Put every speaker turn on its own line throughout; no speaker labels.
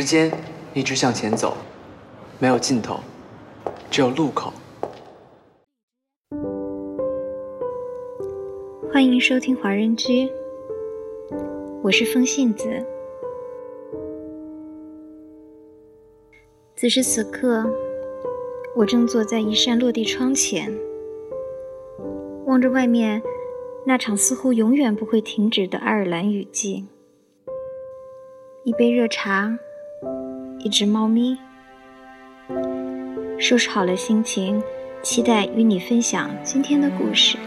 时间一直向前走，没有尽头，只有路口。
欢迎收听华人居，我是风信子。此时此刻，我正坐在一扇落地窗前，望着外面那场似乎永远不会停止的爱尔兰雨季。一杯热茶，一只猫咪，收拾好了心情，期待与你分享今天的故事。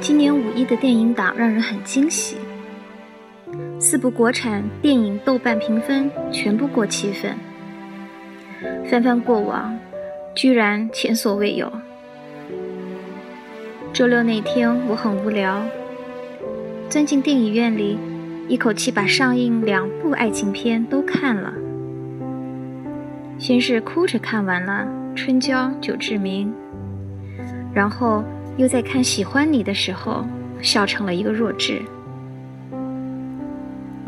今年五一的电影档让人很惊喜，四部国产电影豆瓣评分全部过七分，翻翻过往，居然前所未有。周六那天我很无聊，钻进电影院里，一口气把上映两部爱情片都看了。先是哭着看完了《春娇九志明》，然后。又在看喜欢你的时候，笑成了一个弱智。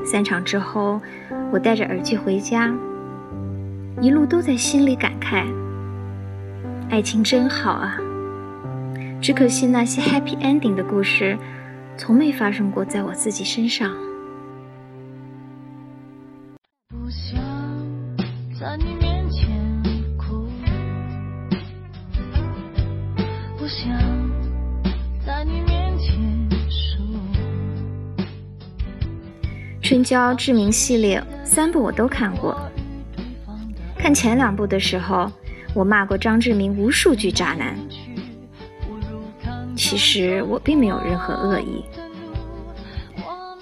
散场之后，我戴着耳机回家，一路都在心里感慨：爱情真好啊！只可惜那些 happy ending 的故事，从没发生过在我自己身上。不想在你面前哭，不想。春娇志明系列三部我都看过。看前两部的时候，我骂过张志明无数句渣男。其实我并没有任何恶意，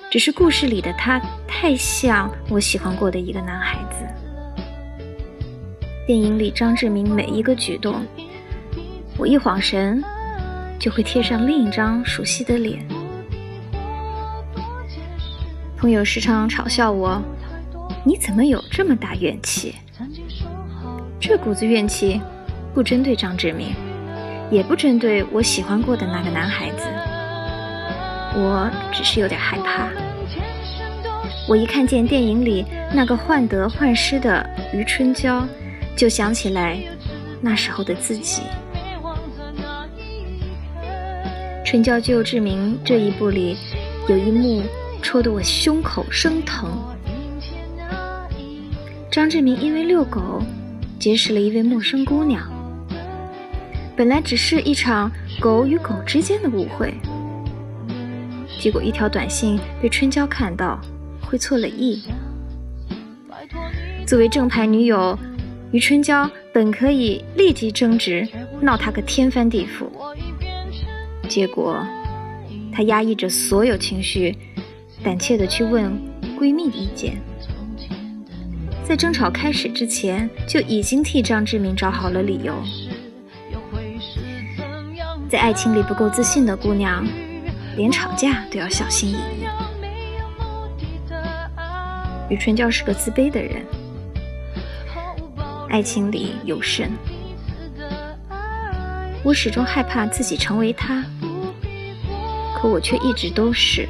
只是故事里的他太像我喜欢过的一个男孩子。电影里张志明每一个举动，我一晃神就会贴上另一张熟悉的脸。朋友时常嘲笑我：“你怎么有这么大怨气？”这股子怨气不针对张志明，也不针对我喜欢过的那个男孩子，我只是有点害怕。我一看见电影里那个患得患失的余春娇，就想起来那时候的自己。《春娇救志明》这一部里有一幕。戳得我胸口生疼。张志明因为遛狗，结识了一位陌生姑娘。本来只是一场狗与狗之间的误会，结果一条短信被春娇看到，会错了意。作为正牌女友，于春娇本可以立即争执，闹他个天翻地覆。结果，她压抑着所有情绪。胆怯的去问闺蜜的意见，在争吵开始之前就已经替张志明找好了理由。在爱情里不够自信的姑娘，连吵架都要小心翼翼。余春娇是个自卑的人，爱情里有甚，我始终害怕自己成为他，可我却一直都是。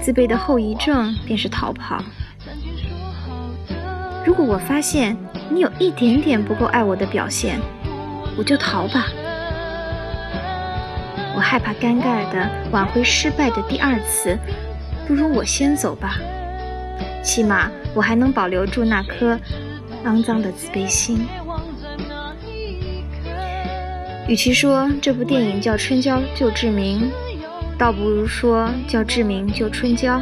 自卑的后遗症便是逃跑。如果我发现你有一点点不够爱我的表现，我就逃吧。害怕尴尬的挽回失败的第二次，不如我先走吧。起码我还能保留住那颗肮脏的自卑心。与其说这部电影叫《春娇救志明》。倒不如说叫志明救春娇。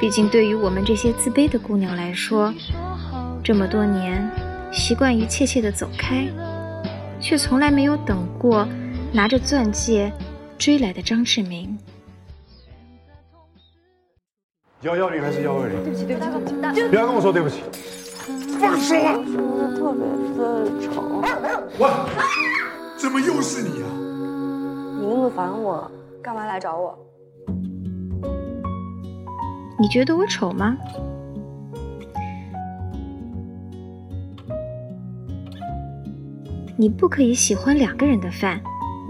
毕竟对于我们这些自卑的姑娘来说，这么多年习惯于怯怯的走开，却从来没有等过拿着钻戒追来的张志明。
幺幺零还是幺二零？
对不起，对不起，对不起，
不要跟我说对不起。放手！
说的特别的丑。
我，怎么又是你啊？
你那么烦我，干嘛来找我？
你觉得我丑吗？你不可以喜欢两个人的饭，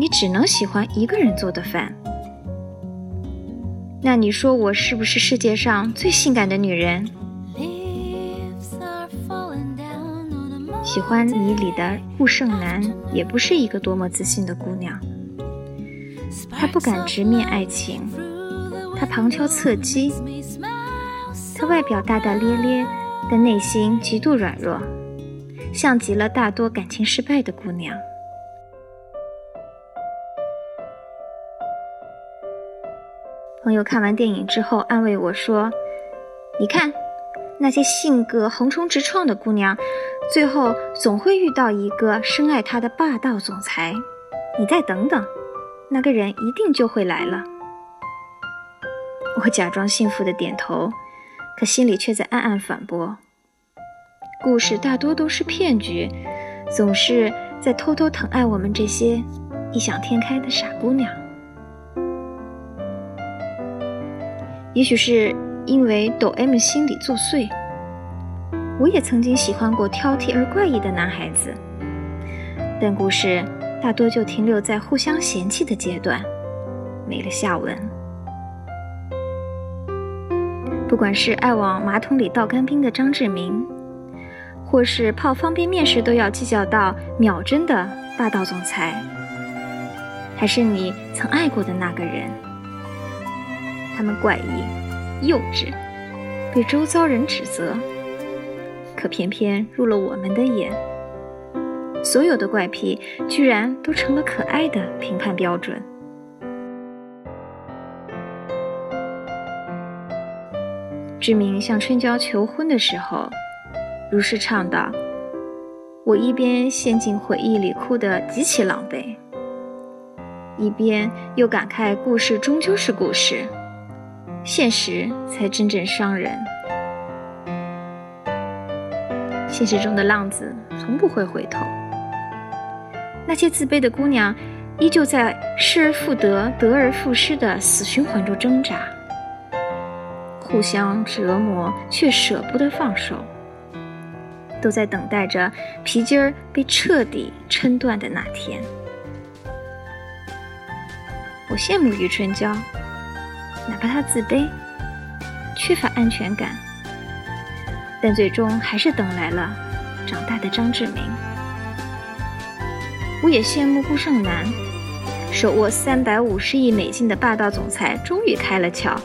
你只能喜欢一个人做的饭。那你说我是不是世界上最性感的女人？喜欢你里的顾胜男也不是一个多么自信的姑娘，她不敢直面爱情，她旁敲侧击，她外表大大咧咧，但内心极度软弱，像极了大多感情失败的姑娘。朋友看完电影之后安慰我说：“你看，那些性格横冲直撞的姑娘，最后总会遇到一个深爱她的霸道总裁。你再等等，那个人一定就会来了。”我假装幸福的点头，可心里却在暗暗反驳：故事大多都是骗局，总是在偷偷疼爱我们这些异想天开的傻姑娘。也许是因为抖 M 心理作祟，我也曾经喜欢过挑剔而怪异的男孩子，但故事大多就停留在互相嫌弃的阶段，没了下文。不管是爱往马桶里倒干冰的张志明，或是泡方便面时都要计较到秒针的霸道总裁，还是你曾爱过的那个人。他们怪异、幼稚，被周遭人指责，可偏偏入了我们的眼。所有的怪癖居然都成了可爱的评判标准。志明向春娇求婚的时候，如是唱道：“我一边陷进回忆里，哭得极其狼狈，一边又感慨故事终究是故事。”现实才真正伤人。现实中的浪子从不会回头。那些自卑的姑娘，依旧在失而复得、得而复失的死循环中挣扎，互相折磨，却舍不得放手，都在等待着皮筋儿被彻底撑断的那天。我羡慕余春娇。哪怕他自卑，缺乏安全感，但最终还是等来了长大的张志明。我也羡慕顾胜男，手握三百五十亿美金的霸道总裁终于开了窍，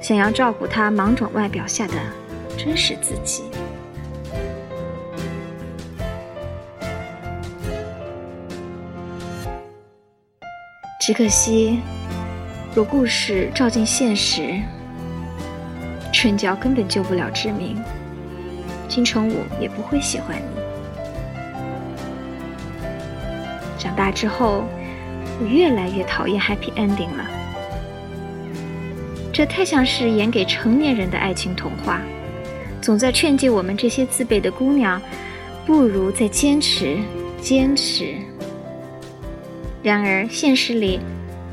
想要照顾他莽撞外表下的真实自己。只可惜。若故事照进现实，春娇根本救不了志明，金城武也不会喜欢你。长大之后，我越来越讨厌 Happy Ending 了，这太像是演给成年人的爱情童话，总在劝诫我们这些自卑的姑娘，不如再坚持，坚持。然而现实里。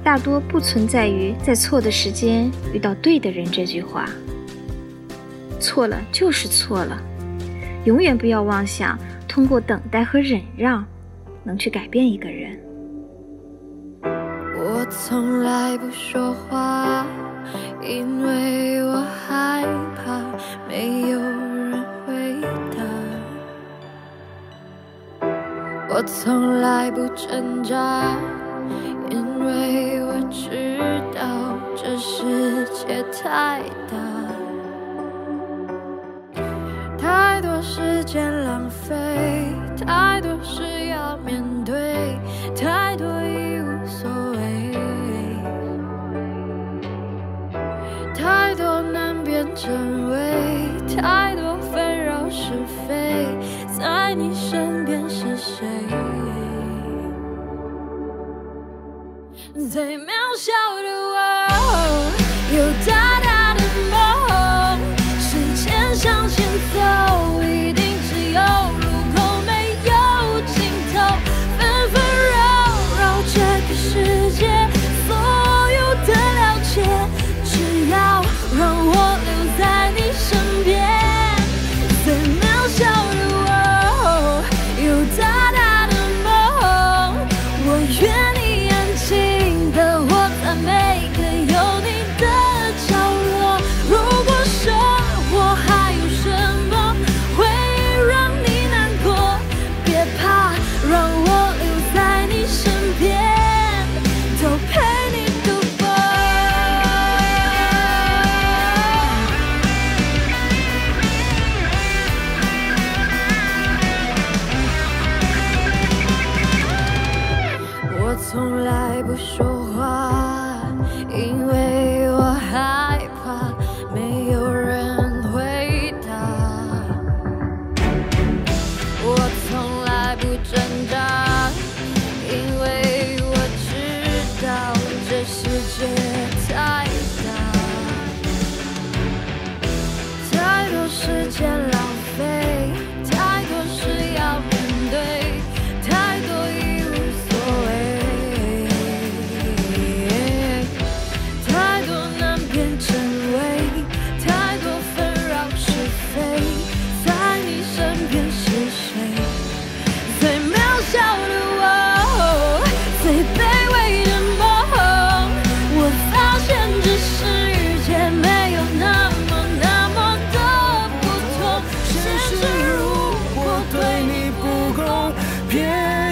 大多不存在于在错的时间遇到对的人这句话。错了就是错了，永远不要妄想通过等待和忍让能去改变一个人。
我从来不说话，因为我害怕没有人回答。我从来不挣扎。因为我知道这世界太大，太多时间浪费，太多事要面对，太多已无所谓，太多难辨真伪，太多纷扰是非，在你身边是谁？最渺小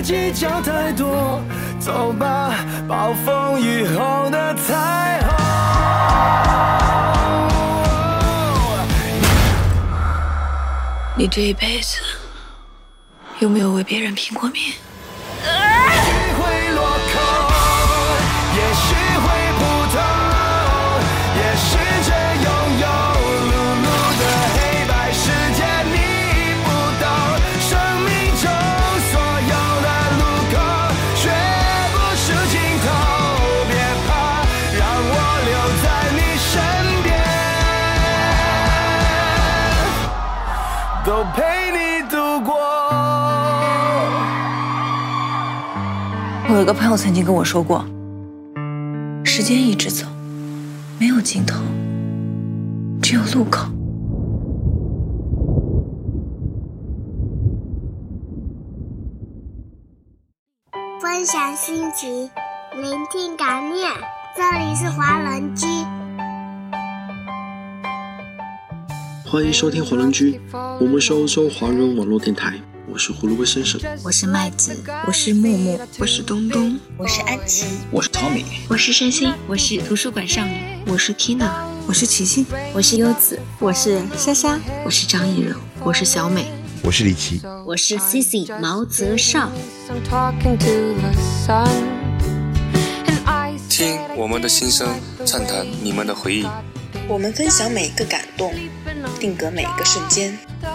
计较太多，走吧，暴风雨后的彩虹。
你这一辈子有没有为别人拼过命？
我
有个朋友曾经跟我说过，时间一直走，没有尽头，只有路口。
分享心情，聆听感念。这里是华人居，
欢迎收听华人居，我们是欧洲华人网络电台，我是胡萝卜先生，
我是麦子，我是木木，
我是东东，
我是安琪，
我是 Tommy，
我是山心，我是图书馆少女，
我是 Tina，
我是琪琪，
我是优子，
我是莎莎，
我是张艺柔，我是小美，
我是李琦，
我是 Cici 毛泽少。
I
听我们的心声，畅谈你们的回忆。
我们分享每一个感动，定格每一个瞬间。